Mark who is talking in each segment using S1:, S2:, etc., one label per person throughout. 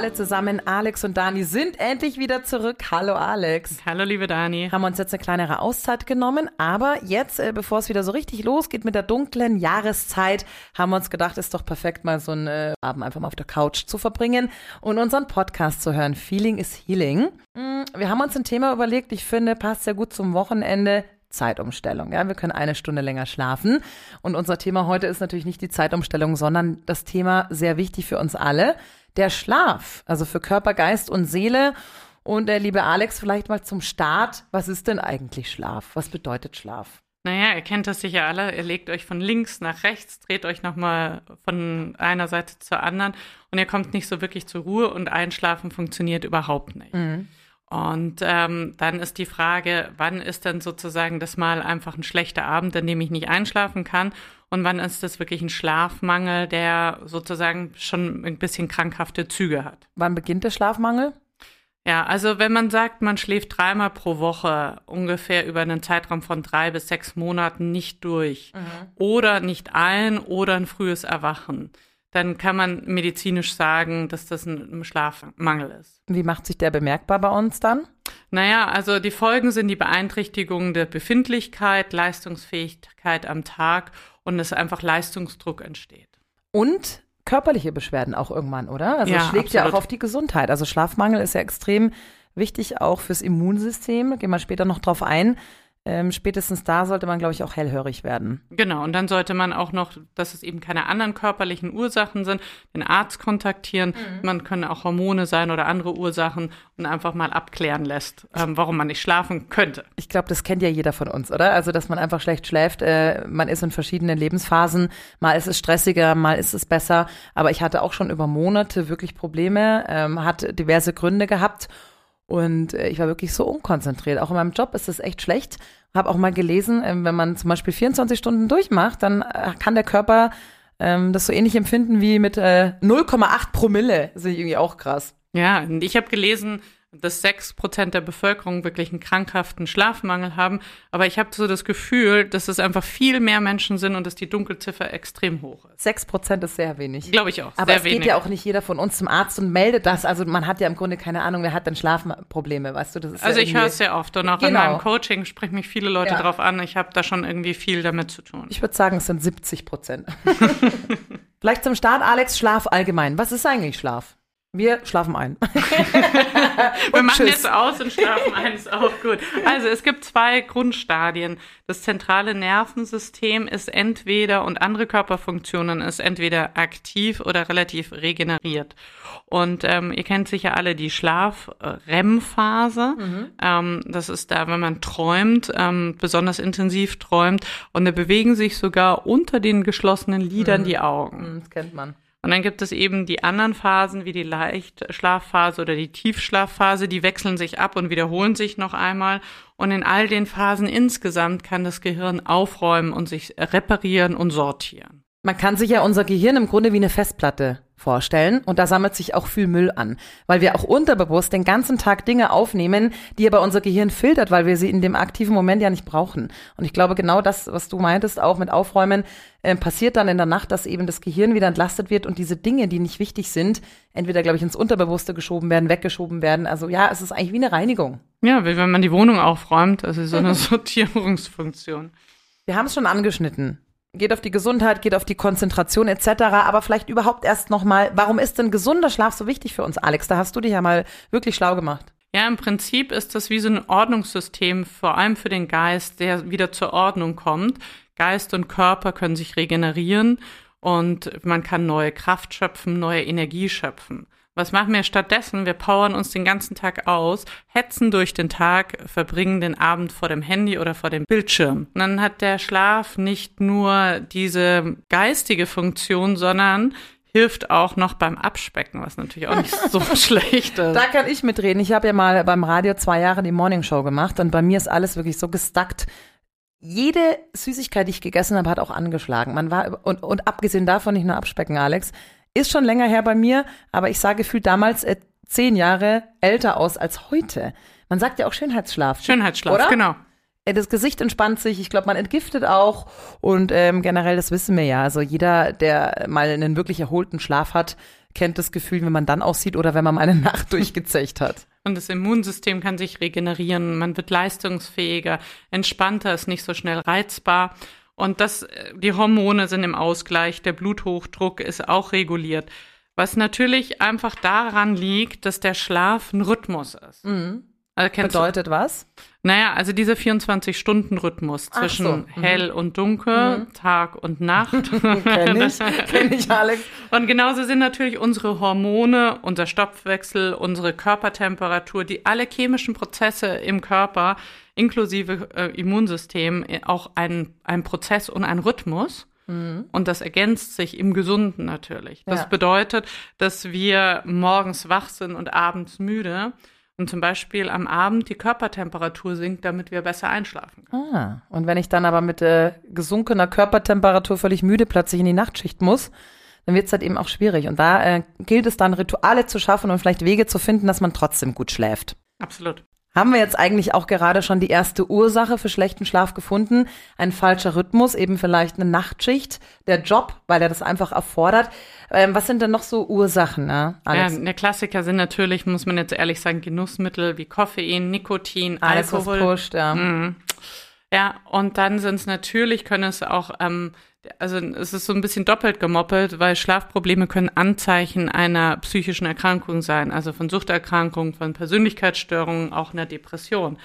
S1: alle zusammen. Alex und Dani sind endlich wieder zurück. Hallo Alex.
S2: Hallo liebe Dani.
S1: Haben uns jetzt eine kleinere Auszeit genommen, aber jetzt, äh, bevor es wieder so richtig losgeht mit der dunklen Jahreszeit, haben wir uns gedacht, ist doch perfekt, mal so einen äh, Abend einfach mal auf der Couch zu verbringen und unseren Podcast zu hören. Feeling is Healing. Mm, wir haben uns ein Thema überlegt, ich finde, passt sehr gut zum Wochenende. Zeitumstellung. Ja, wir können eine Stunde länger schlafen. Und unser Thema heute ist natürlich nicht die Zeitumstellung, sondern das Thema sehr wichtig für uns alle, der Schlaf. Also für Körper, Geist und Seele. Und der liebe Alex, vielleicht mal zum Start. Was ist denn eigentlich Schlaf? Was bedeutet Schlaf?
S2: Naja, ihr kennt das sicher alle. Ihr legt euch von links nach rechts, dreht euch nochmal von einer Seite zur anderen und ihr kommt nicht so wirklich zur Ruhe und Einschlafen funktioniert überhaupt nicht. Mhm. Und ähm, dann ist die Frage, wann ist denn sozusagen das mal einfach ein schlechter Abend, an dem ich nicht einschlafen kann? Und wann ist das wirklich ein Schlafmangel, der sozusagen schon ein bisschen krankhafte Züge hat?
S1: Wann beginnt der Schlafmangel?
S2: Ja, also wenn man sagt, man schläft dreimal pro Woche ungefähr über einen Zeitraum von drei bis sechs Monaten nicht durch mhm. oder nicht ein oder ein frühes Erwachen, dann kann man medizinisch sagen, dass das ein Schlafmangel ist.
S1: Wie macht sich der bemerkbar bei uns dann?
S2: Naja, also die Folgen sind die Beeinträchtigung der Befindlichkeit, Leistungsfähigkeit am Tag und dass einfach Leistungsdruck entsteht.
S1: Und körperliche Beschwerden auch irgendwann, oder? Also ja, es schlägt absolut. ja auch auf die Gesundheit. Also Schlafmangel ist ja extrem wichtig auch fürs Immunsystem. Gehen wir später noch drauf ein ähm, spätestens da sollte man, glaube ich, auch hellhörig werden.
S2: Genau, und dann sollte man auch noch, dass es eben keine anderen körperlichen Ursachen sind, den Arzt kontaktieren. Mhm. Man können auch Hormone sein oder andere Ursachen und einfach mal abklären lässt, ähm, warum man nicht schlafen könnte.
S1: Ich glaube, das kennt ja jeder von uns, oder? Also, dass man einfach schlecht schläft. Äh, man ist in verschiedenen Lebensphasen. Mal ist es stressiger, mal ist es besser. Aber ich hatte auch schon über Monate wirklich Probleme, ähm, hat diverse Gründe gehabt. Und äh, ich war wirklich so unkonzentriert. Auch in meinem Job ist es echt schlecht. Habe auch mal gelesen, äh, wenn man zum Beispiel 24 Stunden durchmacht, dann äh, kann der Körper ähm, das so ähnlich empfinden wie mit äh, 0,8 Promille. Das ist irgendwie auch krass.
S2: Ja, ich habe gelesen, dass sechs Prozent der Bevölkerung wirklich einen krankhaften Schlafmangel haben. Aber ich habe so das Gefühl, dass es einfach viel mehr Menschen sind und dass die Dunkelziffer extrem hoch ist.
S1: Sechs Prozent ist sehr wenig.
S2: Glaube ich auch.
S1: Aber es wenig. geht ja auch nicht jeder von uns zum Arzt und meldet das. Also man hat ja im Grunde keine Ahnung, wer hat denn Schlafprobleme, weißt du?
S2: also ja ich höre es sehr oft und auch genau. in meinem Coaching sprechen mich viele Leute ja. drauf an. Ich habe da schon irgendwie viel damit zu tun.
S1: Ich würde sagen, es sind 70 Prozent. Vielleicht zum Start, Alex, Schlaf allgemein. Was ist eigentlich Schlaf? Wir schlafen ein.
S2: Wir machen tschüss. jetzt aus und schlafen ein, ist auch gut. Also es gibt zwei Grundstadien. Das zentrale Nervensystem ist entweder und andere Körperfunktionen ist entweder aktiv oder relativ regeneriert. Und ähm, ihr kennt sicher alle die Schlaf-REM-Phase. Mhm. Ähm, das ist da, wenn man träumt, ähm, besonders intensiv träumt. Und da bewegen sich sogar unter den geschlossenen Lidern mhm. die Augen.
S1: Mhm, das kennt man.
S2: Und dann gibt es eben die anderen Phasen, wie die Leichtschlafphase oder die Tiefschlafphase, die wechseln sich ab und wiederholen sich noch einmal. Und in all den Phasen insgesamt kann das Gehirn aufräumen und sich reparieren und sortieren.
S1: Man kann sich ja unser Gehirn im Grunde wie eine Festplatte vorstellen und da sammelt sich auch viel Müll an, weil wir auch unterbewusst den ganzen Tag Dinge aufnehmen, die aber unser Gehirn filtert, weil wir sie in dem aktiven Moment ja nicht brauchen. Und ich glaube genau das, was du meintest, auch mit Aufräumen, äh, passiert dann in der Nacht, dass eben das Gehirn wieder entlastet wird und diese Dinge, die nicht wichtig sind, entweder glaube ich ins Unterbewusste geschoben werden, weggeschoben werden. Also ja, es ist eigentlich wie eine Reinigung.
S2: Ja, wie wenn man die Wohnung aufräumt, also so eine Sortierungsfunktion.
S1: Wir haben es schon angeschnitten geht auf die Gesundheit, geht auf die Konzentration etc. Aber vielleicht überhaupt erst nochmal, warum ist denn gesunder Schlaf so wichtig für uns, Alex? Da hast du dich ja mal wirklich schlau gemacht.
S2: Ja, im Prinzip ist das wie so ein Ordnungssystem, vor allem für den Geist, der wieder zur Ordnung kommt. Geist und Körper können sich regenerieren und man kann neue Kraft schöpfen, neue Energie schöpfen. Was machen wir stattdessen? Wir powern uns den ganzen Tag aus, hetzen durch den Tag, verbringen den Abend vor dem Handy oder vor dem Bildschirm. Und dann hat der Schlaf nicht nur diese geistige Funktion, sondern hilft auch noch beim Abspecken, was natürlich auch nicht so schlecht ist.
S1: Da kann ich mitreden. Ich habe ja mal beim Radio zwei Jahre die Morning Show gemacht und bei mir ist alles wirklich so gestackt. Jede Süßigkeit, die ich gegessen habe, hat auch angeschlagen. Man war und, und abgesehen davon nicht nur abspecken, Alex. Ist schon länger her bei mir, aber ich sah gefühlt damals äh, zehn Jahre älter aus als heute. Man sagt ja auch Schönheitsschlaf.
S2: Schönheitsschlaf, oder? genau.
S1: Äh, das Gesicht entspannt sich, ich glaube, man entgiftet auch und ähm, generell, das wissen wir ja. Also jeder, der mal einen wirklich erholten Schlaf hat, kennt das Gefühl, wenn man dann aussieht oder wenn man mal eine Nacht durchgezecht hat.
S2: Und das Immunsystem kann sich regenerieren, man wird leistungsfähiger, entspannter, ist nicht so schnell reizbar. Und das, äh, die Hormone sind im Ausgleich, der Bluthochdruck ist auch reguliert. Was natürlich einfach daran liegt, dass der Schlaf ein Rhythmus ist.
S1: Mhm. Also Bedeutet du? was?
S2: Naja, also dieser 24-Stunden-Rhythmus zwischen so. mhm. hell und dunkel, mhm. Tag und Nacht.
S1: Kenn ich, kenn ich, Alex.
S2: Und genauso sind natürlich unsere Hormone, unser Stoffwechsel, unsere Körpertemperatur, die alle chemischen Prozesse im Körper, inklusive äh, Immunsystem, äh, auch ein, ein Prozess und ein Rhythmus. Mhm. Und das ergänzt sich im Gesunden natürlich. Das ja. bedeutet, dass wir morgens wach sind und abends müde und zum Beispiel am Abend die Körpertemperatur sinkt, damit wir besser einschlafen
S1: können. Ah, und wenn ich dann aber mit äh, gesunkener Körpertemperatur völlig müde plötzlich in die Nachtschicht muss, dann wird es halt eben auch schwierig. Und da äh, gilt es dann, Rituale zu schaffen und vielleicht Wege zu finden, dass man trotzdem gut schläft.
S2: Absolut.
S1: Haben wir jetzt eigentlich auch gerade schon die erste Ursache für schlechten Schlaf gefunden? Ein falscher Rhythmus, eben vielleicht eine Nachtschicht, der Job, weil er das einfach erfordert. Ähm, was sind denn noch so Ursachen? Ne,
S2: Alex? Ja, der Klassiker sind natürlich, muss man jetzt ehrlich sagen, Genussmittel wie Koffein, Nikotin, Alles, Alkohol.
S1: Was pusht, ja. Mhm.
S2: Ja, und dann sind es natürlich, können es auch ähm, also es ist so ein bisschen doppelt gemoppelt, weil Schlafprobleme können Anzeichen einer psychischen Erkrankung sein, also von Suchterkrankungen, von Persönlichkeitsstörungen, auch einer Depression.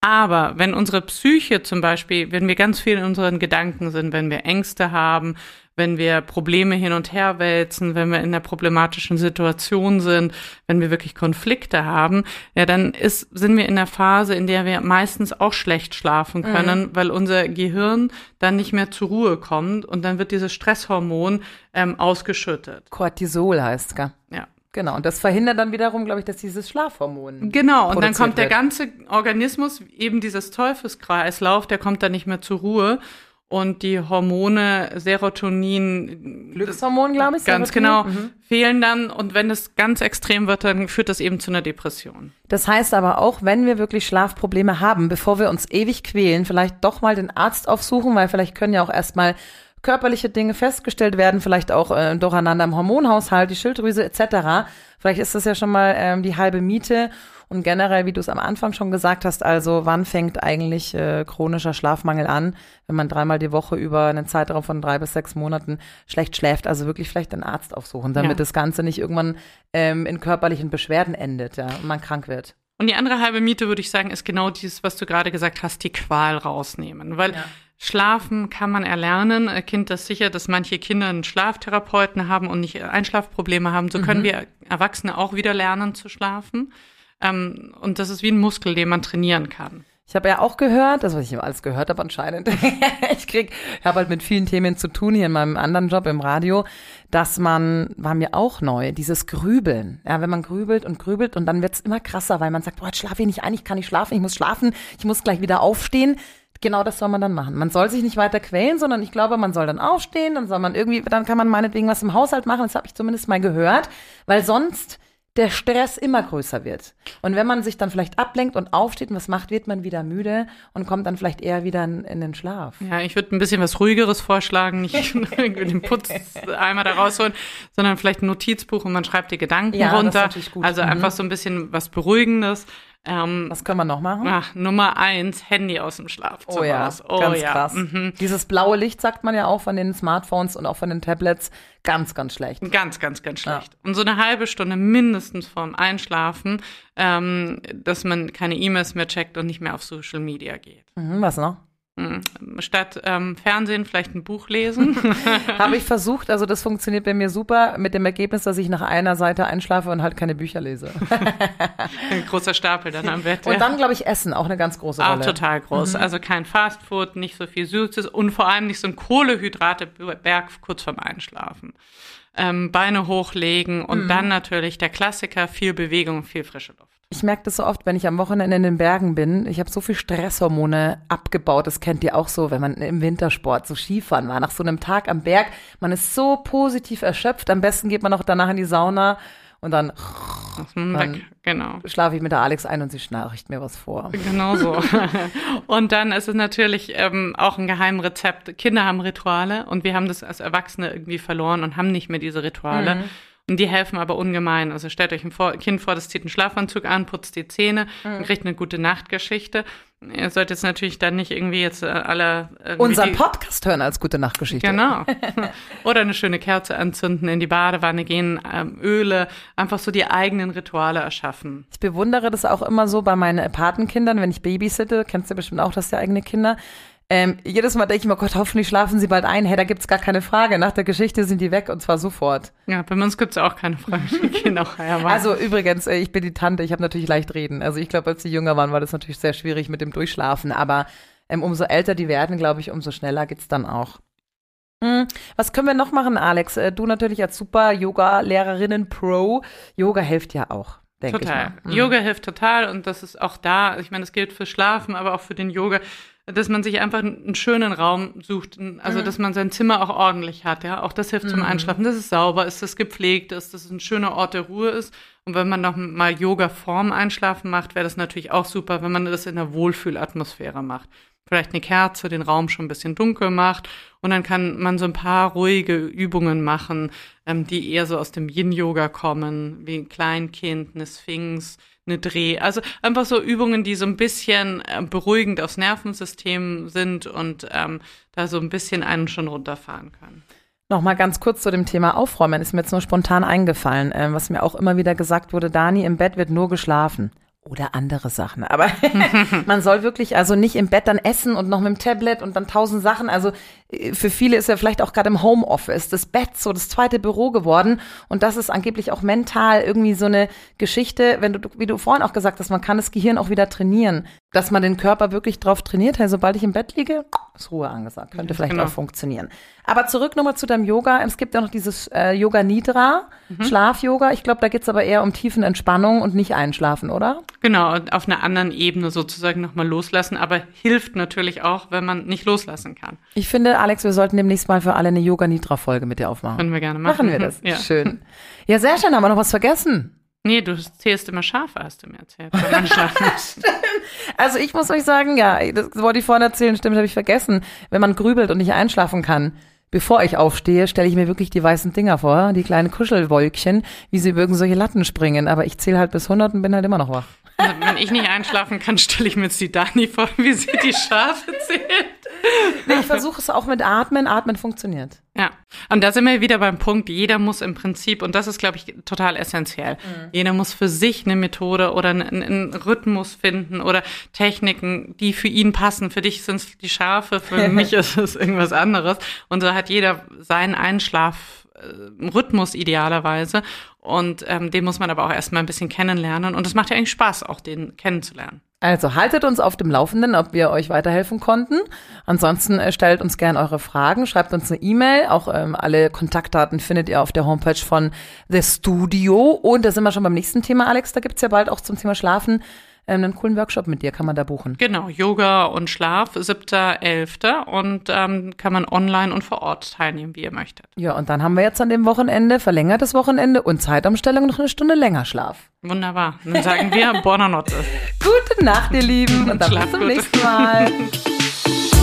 S2: Aber wenn unsere Psyche zum Beispiel, wenn wir ganz viel in unseren Gedanken sind, wenn wir Ängste haben, wenn wir Probleme hin und her wälzen, wenn wir in einer problematischen Situation sind, wenn wir wirklich Konflikte haben, ja, dann ist, sind wir in einer Phase, in der wir meistens auch schlecht schlafen mhm. können, mhm. weil unser Gehirn dann nicht mehr zur Ruhe kommt und dann wird dieses Stresshormon ähm, ausgeschüttet.
S1: Cortisol heißt gell?
S2: Ja.
S1: Genau, und das verhindert dann wiederum, glaube ich, dass dieses Schlafhormon.
S2: Genau, und dann kommt wird. der ganze Organismus, eben dieses Teufelskreislauf, der kommt dann nicht mehr zur Ruhe und die Hormone Serotonin,
S1: Glückshormon, glaube ich,
S2: ganz Serotonin. genau, mhm. fehlen dann und wenn es ganz extrem wird, dann führt das eben zu einer Depression.
S1: Das heißt aber auch, wenn wir wirklich Schlafprobleme haben, bevor wir uns ewig quälen, vielleicht doch mal den Arzt aufsuchen, weil vielleicht können ja auch erstmal körperliche Dinge festgestellt werden, vielleicht auch äh, Durcheinander im Hormonhaushalt, die Schilddrüse etc. Vielleicht ist das ja schon mal ähm, die halbe Miete. Und generell, wie du es am Anfang schon gesagt hast, also wann fängt eigentlich äh, chronischer Schlafmangel an, wenn man dreimal die Woche über einen Zeitraum von drei bis sechs Monaten schlecht schläft, also wirklich vielleicht einen Arzt aufsuchen, damit ja. das Ganze nicht irgendwann ähm, in körperlichen Beschwerden endet, ja, und man krank wird.
S2: Und die andere halbe Miete, würde ich sagen, ist genau dieses, was du gerade gesagt hast, die Qual rausnehmen. Weil ja. Schlafen kann man erlernen. Ein Kind das sicher, dass manche Kinder einen Schlaftherapeuten haben und nicht Einschlafprobleme haben. So mhm. können wir Erwachsene auch wieder lernen zu schlafen. Ähm, und das ist wie ein Muskel, den man trainieren kann.
S1: Ich habe ja auch gehört, das was ich immer alles gehört habe anscheinend. ich krieg, ich habe halt mit vielen Themen zu tun hier in meinem anderen Job im Radio, dass man war mir auch neu dieses Grübeln. Ja, wenn man grübelt und grübelt und dann wird's immer krasser, weil man sagt, boah, jetzt schlafe ich nicht ein, ich kann nicht schlafen, ich muss schlafen, ich muss gleich wieder aufstehen. Genau das soll man dann machen. Man soll sich nicht weiter quälen, sondern ich glaube, man soll dann aufstehen, dann soll man irgendwie, dann kann man meinetwegen was im Haushalt machen. Das habe ich zumindest mal gehört, weil sonst der Stress immer größer wird. Und wenn man sich dann vielleicht ablenkt und aufsteht und was macht, wird man wieder müde und kommt dann vielleicht eher wieder in, in den Schlaf.
S2: Ja, ich würde ein bisschen was ruhigeres vorschlagen, nicht den Putz einmal da rausholen, sondern vielleicht ein Notizbuch und man schreibt die Gedanken ja, runter. Also mhm. einfach so ein bisschen was Beruhigendes.
S1: Ähm, Was können wir noch machen?
S2: Ach, Nummer eins, Handy aus dem Schlafzimmer.
S1: Oh ja, oh, ganz ja. krass. Mhm. Dieses blaue Licht sagt man ja auch von den Smartphones und auch von den Tablets. Ganz, ganz schlecht.
S2: Ganz, ganz, ganz schlecht. Ja. Und so eine halbe Stunde mindestens vorm Einschlafen, ähm, dass man keine E-Mails mehr checkt und nicht mehr auf Social Media geht.
S1: Mhm, was noch?
S2: Hm, statt ähm, Fernsehen vielleicht ein Buch lesen.
S1: Habe ich versucht, also das funktioniert bei mir super, mit dem Ergebnis, dass ich nach einer Seite einschlafe und halt keine Bücher lese.
S2: ein großer Stapel dann am Bett.
S1: Und ja. dann, glaube ich, Essen, auch eine ganz große Rolle.
S2: Auch total groß. Mhm. Also kein Fastfood, nicht so viel Süßes und vor allem nicht so ein Kohlehydrateberg kurz vorm Einschlafen. Ähm, Beine hochlegen und mhm. dann natürlich der Klassiker, viel Bewegung, viel frische Luft.
S1: Ich merke das so oft, wenn ich am Wochenende in den Bergen bin. Ich habe so viel Stresshormone abgebaut. Das kennt ihr auch so, wenn man im Wintersport so Skifahren war. Nach so einem Tag am Berg, man ist so positiv erschöpft. Am besten geht man auch danach in die Sauna und dann,
S2: dann genau.
S1: schlafe ich mit der Alex ein und sie schnarcht mir was vor.
S2: Genau so. und dann ist es natürlich ähm, auch ein Geheimrezept. Kinder haben Rituale und wir haben das als Erwachsene irgendwie verloren und haben nicht mehr diese Rituale. Mhm. Und die helfen aber ungemein. Also stellt euch ein Kind vor, das zieht einen Schlafanzug an, putzt die Zähne mhm. und kriegt eine gute Nachtgeschichte. Ihr solltet jetzt natürlich dann nicht irgendwie jetzt äh, alle
S1: unseren Podcast hören als gute Nachtgeschichte.
S2: Genau. Oder eine schöne Kerze anzünden, in die Badewanne gehen, ähm, Öle, einfach so die eigenen Rituale erschaffen.
S1: Ich bewundere das auch immer so bei meinen Patenkindern, wenn ich babysitte, kennst du bestimmt auch, dass die eigene Kinder ähm, jedes Mal denke ich mir, Gott, hoffentlich schlafen sie bald ein. Hey, da gibt's gar keine Frage. Nach der Geschichte sind die weg und zwar sofort.
S2: Ja, bei uns gibt's auch keine Frage.
S1: genau, ja, also übrigens, äh, ich bin die Tante, ich habe natürlich leicht reden. Also ich glaube, als sie jünger waren, war das natürlich sehr schwierig mit dem Durchschlafen. Aber ähm, umso älter die werden, glaube ich, umso schneller geht's dann auch. Hm, was können wir noch machen, Alex? Äh, du natürlich als super Yoga-Lehrerinnen Pro. Yoga hilft ja auch.
S2: Total. Mhm. Yoga hilft total und das ist auch da. Ich meine, das gilt für Schlafen, aber auch für den Yoga dass man sich einfach einen schönen Raum sucht, also mhm. dass man sein Zimmer auch ordentlich hat, ja, auch das hilft mhm. zum Einschlafen, dass es sauber ist, dass es gepflegt ist, dass es ein schöner Ort der Ruhe ist. Und wenn man noch mal Yoga vorm Einschlafen macht, wäre das natürlich auch super, wenn man das in einer Wohlfühlatmosphäre macht. Vielleicht eine Kerze, den Raum schon ein bisschen dunkel macht und dann kann man so ein paar ruhige Übungen machen, ähm, die eher so aus dem Yin-Yoga kommen, wie ein Kleinkind, eine Sphinx, eine Dreh. Also einfach so Übungen, die so ein bisschen äh, beruhigend aufs Nervensystem sind und ähm, da so ein bisschen einen schon runterfahren können.
S1: Nochmal ganz kurz zu dem Thema Aufräumen, ist mir jetzt nur spontan eingefallen, ähm, was mir auch immer wieder gesagt wurde, Dani, im Bett wird nur geschlafen oder andere Sachen. Aber man soll wirklich also nicht im Bett dann essen und noch mit dem Tablet und dann tausend Sachen. Also äh, für viele ist ja vielleicht auch gerade im Homeoffice das Bett so das zweite Büro geworden. Und das ist angeblich auch mental irgendwie so eine Geschichte, wenn du, wie du vorhin auch gesagt hast, man kann das Gehirn auch wieder trainieren. Dass man den Körper wirklich drauf trainiert. Hey, sobald ich im Bett liege, ist Ruhe angesagt. Könnte vielleicht genau. auch funktionieren. Aber zurück nochmal zu deinem Yoga. Es gibt ja noch dieses äh, Yoga Nidra, mhm. Schlaf-Yoga. Ich glaube, da geht's aber eher um tiefen Entspannung und nicht Einschlafen, oder?
S2: Genau, auf einer anderen Ebene sozusagen nochmal loslassen, aber hilft natürlich auch, wenn man nicht loslassen kann.
S1: Ich finde, Alex, wir sollten demnächst mal für alle eine Yoga-Nidra-Folge mit dir aufmachen.
S2: Können wir gerne machen.
S1: Machen wir das. Ja. Schön. Ja, sehr schön. Haben wir noch was vergessen?
S2: Nee, du zählst immer Schafe, hast du mir erzählt.
S1: also ich muss euch sagen, ja, das wollte ich vorhin erzählen, stimmt, habe ich vergessen. Wenn man grübelt und nicht einschlafen kann, bevor ich aufstehe, stelle ich mir wirklich die weißen Dinger vor, die kleinen Kuschelwolkchen, wie sie über irgendwelche Latten springen. Aber ich zähle halt bis 100 und bin halt immer noch wach.
S2: Also, wenn ich nicht einschlafen kann, stelle ich mir jetzt die Dani vor, wie sie die Schafe zählt.
S1: Nee, ich versuche es auch mit Atmen. Atmen funktioniert.
S2: Ja, und da sind wir wieder beim Punkt, jeder muss im Prinzip, und das ist, glaube ich, total essentiell, mhm. jeder muss für sich eine Methode oder einen, einen, Rhythmus finden oder Techniken, die für ihn passen. Für dich sind es die Schafe, für mich ist es irgendwas anderes. Und so hat jeder seinen Einschlaf äh, idealerweise. Und ähm, den muss man aber auch erstmal ein bisschen kennenlernen. Und es macht ja eigentlich Spaß, auch den kennenzulernen.
S1: Also haltet uns auf dem Laufenden, ob wir euch weiterhelfen konnten. Ansonsten äh, stellt uns gerne eure Fragen, schreibt uns eine E-Mail. Auch ähm, alle Kontaktdaten findet ihr auf der Homepage von The Studio. Und da sind wir schon beim nächsten Thema, Alex. Da gibt's ja bald auch zum Thema Schlafen einen coolen Workshop mit dir, kann man da buchen.
S2: Genau, Yoga und Schlaf, 7.11. Und ähm, kann man online und vor Ort teilnehmen, wie ihr möchtet.
S1: Ja, und dann haben wir jetzt an dem Wochenende, verlängertes Wochenende und Zeitumstellung noch eine Stunde länger Schlaf.
S2: Wunderbar. Dann sagen wir Buonanotte.
S1: Gute Nacht, ihr Lieben. Und dann bis zum nächsten Mal.